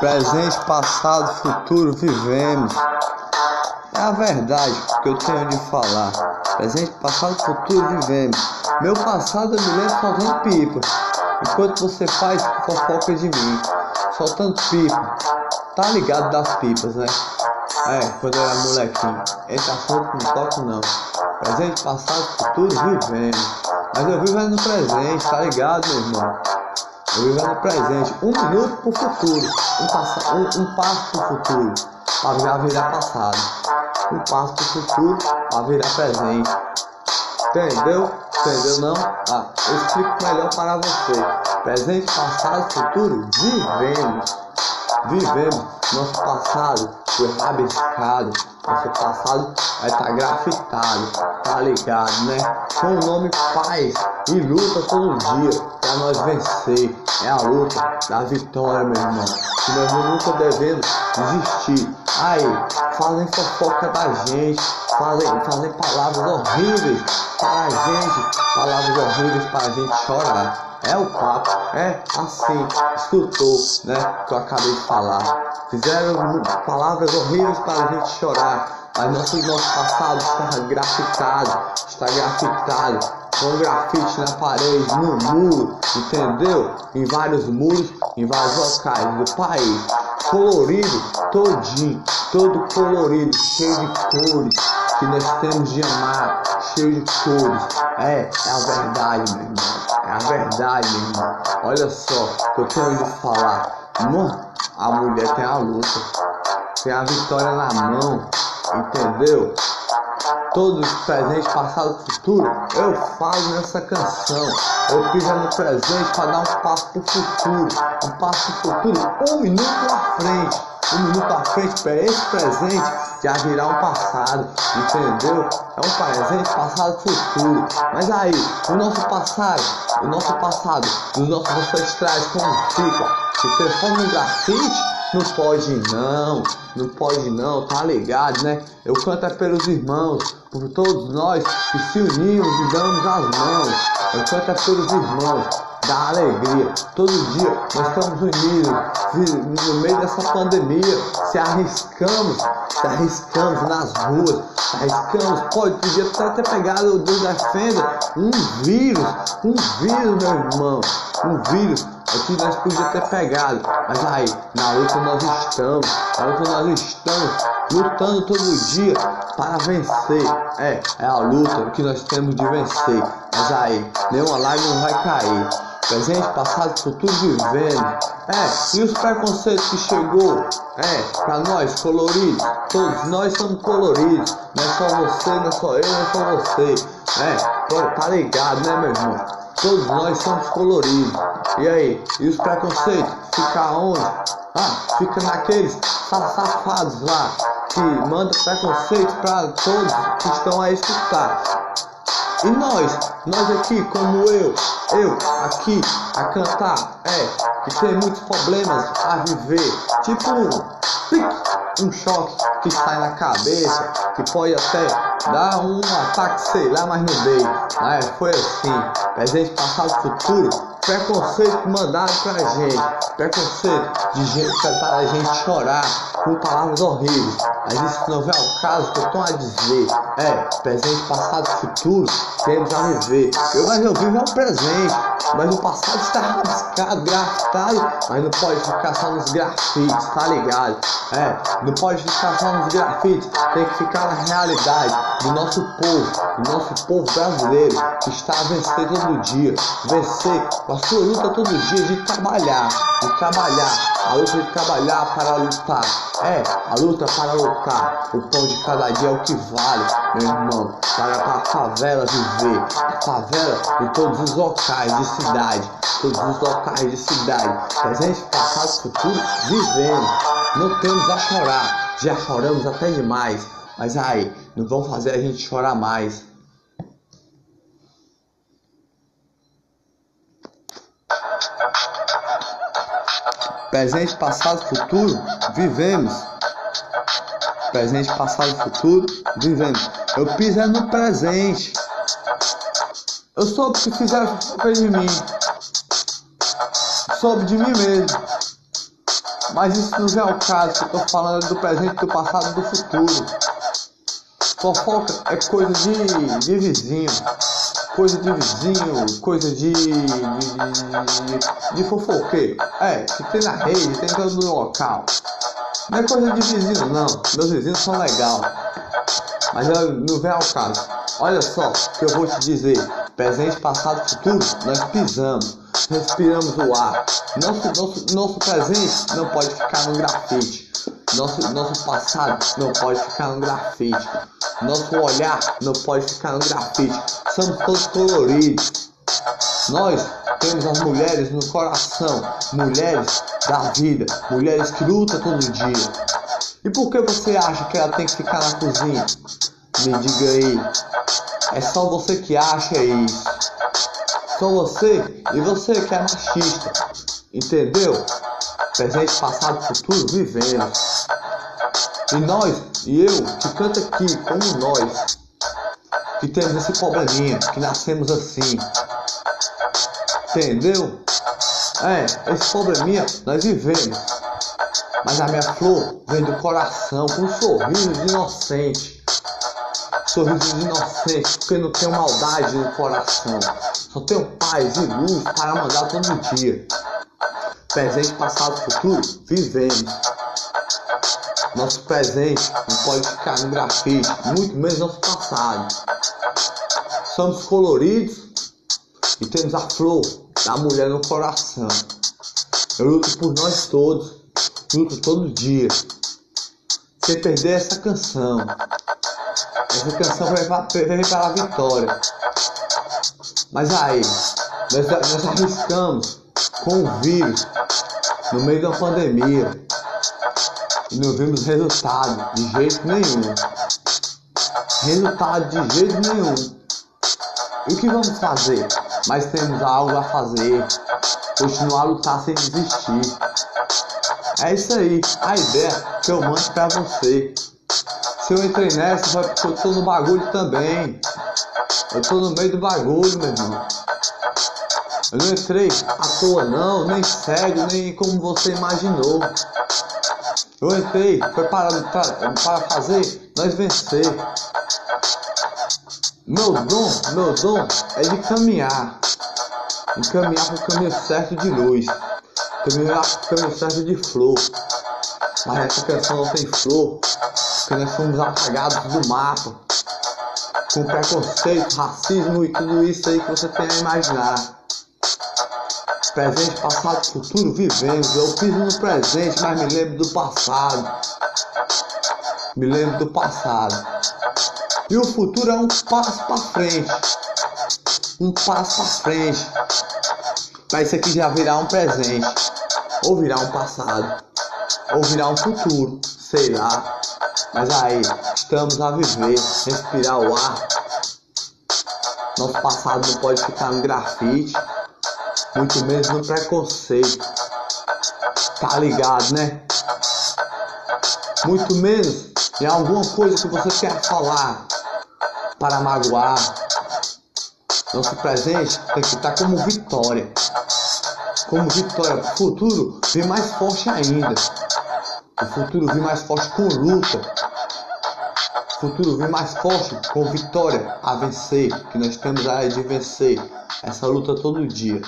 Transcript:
Presente, passado, futuro, vivemos. É a verdade que eu tenho de falar. Presente, passado, futuro, vivemos. Meu passado eu me lembro soltando pipa. Enquanto você faz fofoca de mim. Soltando pipa. Tá ligado das pipas, né? É, quando eu era molequinho. Esse assunto não toco não. Presente, passado, futuro, vivemos. Mas eu vivo no presente, tá ligado, meu irmão? Eu vivo no presente. Um minuto pro futuro. Um, um, um passo pro futuro. Pra já virar passado. Um passo pro futuro pra virar presente. Entendeu? Entendeu não? Ah, eu explico melhor para você. Presente, passado, futuro, vivemos. Vivemos. Nosso passado foi rabiscado. Nosso passado vai estar tá grafitado. Tá ligado, né? Com o nome paz e luta todo dia pra nós vencer. É a luta da vitória, meu irmão. Que nós nunca devemos desistir. Aí, fazem fofoca da gente, fazem, fazem palavras horríveis para a gente, palavras horríveis para a gente chorar. É o papo, é assim, escutou, né? Que eu acabei de falar. Fizeram palavras horríveis para a gente chorar. Mas nosso, nosso passado está grafitado, está grafitado com grafite na parede, no muro, entendeu? Em vários muros, em vários locais do país. Colorido, todinho, todo colorido, cheio de cores que nós temos de amar, cheio de cores. É, é a verdade, meu irmão. É a verdade, irmão. Olha só, que eu tenho de falar. Mano, a mulher tem a luta, tem a vitória na mão, entendeu? Todos presente, passado, futuro, eu falo nessa canção. Eu piso no presente para dar um passo pro futuro, um passo pro futuro, um minuto à frente, um minuto à frente para esse presente já virar um passado, entendeu? É um presente, passado, futuro. Mas aí, o nosso passado, o nosso passado, os nossos ancestrais como fica? Se transforma em grafite? Não pode não, não pode não, tá ligado, né? Eu canto é pelos irmãos, por todos nós que se unimos e damos as mãos. Eu canto é pelos irmãos, da alegria. Todo dia nós estamos unidos no meio dessa pandemia. Se arriscamos, se arriscamos nas ruas, se arriscamos. Pode, podia até ter pegado, Deus defenda, um vírus, um vírus, meu irmão, um vírus Aqui nós podíamos ter pegado, mas aí, na luta nós estamos, na luta nós estamos, lutando todo dia para vencer. É, é a luta que nós temos de vencer. Mas aí, nenhuma lágrima vai cair. Presente, passado, futuro vivendo. É, e os preconceitos que chegou, é, pra nós, coloridos, todos nós somos coloridos. Não é só você, não é só eu, não é só você. É, tá ligado, né, meu irmão? Todos nós somos coloridos. E aí? E os preconceitos? Fica onde? Ah, fica naqueles safados lá que mandam preconceito para todos que estão a escutar. E nós, nós aqui, como eu, eu aqui a cantar, é, que tem muitos problemas a viver, tipo pique, um choque que sai na cabeça, que pode até dar um ataque, sei lá, mas não dei. É, foi assim, presente, passado, futuro, preconceito mandaram pra gente, preconceito de gente para a gente chorar com palavras horríveis. Mas isso não vem ao caso que eu estou a dizer. É, presente, passado, futuro, temos a viver. Eu, mas eu vivo é o presente, mas o passado está rabiscado, grafitado, mas não pode ficar só nos grafites, tá ligado? É, não pode ficar só nos grafites, tem que ficar na realidade do nosso povo, do nosso povo brasileiro, que está a vencer todo dia, vencer a sua luta todo dia de trabalhar, de trabalhar, a luta de trabalhar para lutar. É, a luta para lutar. O pão de cada dia é o que vale, meu irmão. Para a favela viver. A favela de todos os locais de cidade. Todos os locais de cidade. Presente, passado, futuro, vivendo. Não temos a chorar. Já choramos até demais. Mas aí, não vão fazer a gente chorar mais. Presente, passado, futuro, vivemos. Presente, passado, futuro, vivemos. Eu piso é no presente. Eu soube que fizeram de mim. Soube de mim mesmo. Mas isso não é o caso, eu tô falando do presente, do passado do futuro. Fofoca é coisa de, de vizinho. Coisa de vizinho, coisa de. de, de, de fofoqueiro. É, que tem na rede, tem todo no local. Não é coisa de vizinho, não. Meus vizinhos são legais. Mas não vem ao caso. Olha só que eu vou te dizer: presente, passado, futuro, nós pisamos, respiramos o ar. Nosso, nosso, nosso presente não pode ficar no grafite. Nosso, nosso passado não pode ficar no grafite. Nosso olhar não pode ficar no grafite. Somos todos coloridos. Nós temos as mulheres no coração, mulheres da vida, mulheres que lutam todo dia. E por que você acha que ela tem que ficar na cozinha? Me diga aí. É só você que acha isso. Só você e você que é machista. Entendeu? Presente, passado, futuro, vivemos. E nós, e eu, que canta aqui, como nós, que temos esse probleminha, que nascemos assim. Entendeu? É, esse probleminha nós vivemos. Mas a minha flor vem do coração, com um sorriso de inocente. Sorriso de inocente, porque não tenho maldade no coração. Só tenho paz e luz para mandar todo dia. Presente, passado, futuro, vivemos. Nosso presente não pode ficar no grafite, muito menos nosso passado. Somos coloridos e temos a flor da mulher no coração. Eu luto por nós todos, luto todo dia. Sem perder essa canção. Essa canção vai, para a vitória. Mas aí, nós, nós arriscamos com o vírus no meio da pandemia não vimos resultado de jeito nenhum. Resultado de jeito nenhum. E o que vamos fazer? Mas temos algo a fazer. Continuar a lutar sem desistir. É isso aí, a ideia que eu mando pra você. Se eu entrei nessa, foi porque eu tô no bagulho também. Eu tô no meio do bagulho, meu irmão. Eu não entrei à toa não, nem cego, nem como você imaginou. Eu entrei, foi para, para fazer nós vencer. Meu dom, meu dom é de caminhar. De caminhar para o caminho certo de luz. Caminhar para o caminho certo de flor. Mas essa canção não tem flor. Porque nós fomos apagados do mapa. Com preconceito, racismo e tudo isso aí que você tem a imaginar. Presente, passado, futuro, vivemos. Eu fiz no presente, mas me lembro do passado. Me lembro do passado. E o futuro é um passo para frente. Um passo para frente. Para isso aqui já virar um presente. Ou virar um passado. Ou virar um futuro. Sei lá. Mas aí, estamos a viver, respirar o ar. Nosso passado não pode ficar no grafite muito menos no preconceito. Tá ligado, né? Muito menos em alguma coisa que você quer falar para magoar. Nosso presente tem que estar como vitória. Como vitória. O futuro vem mais forte ainda. O futuro vem mais forte com luta. O futuro vem mais forte com vitória a vencer. Que nós temos a de vencer essa luta todo dia.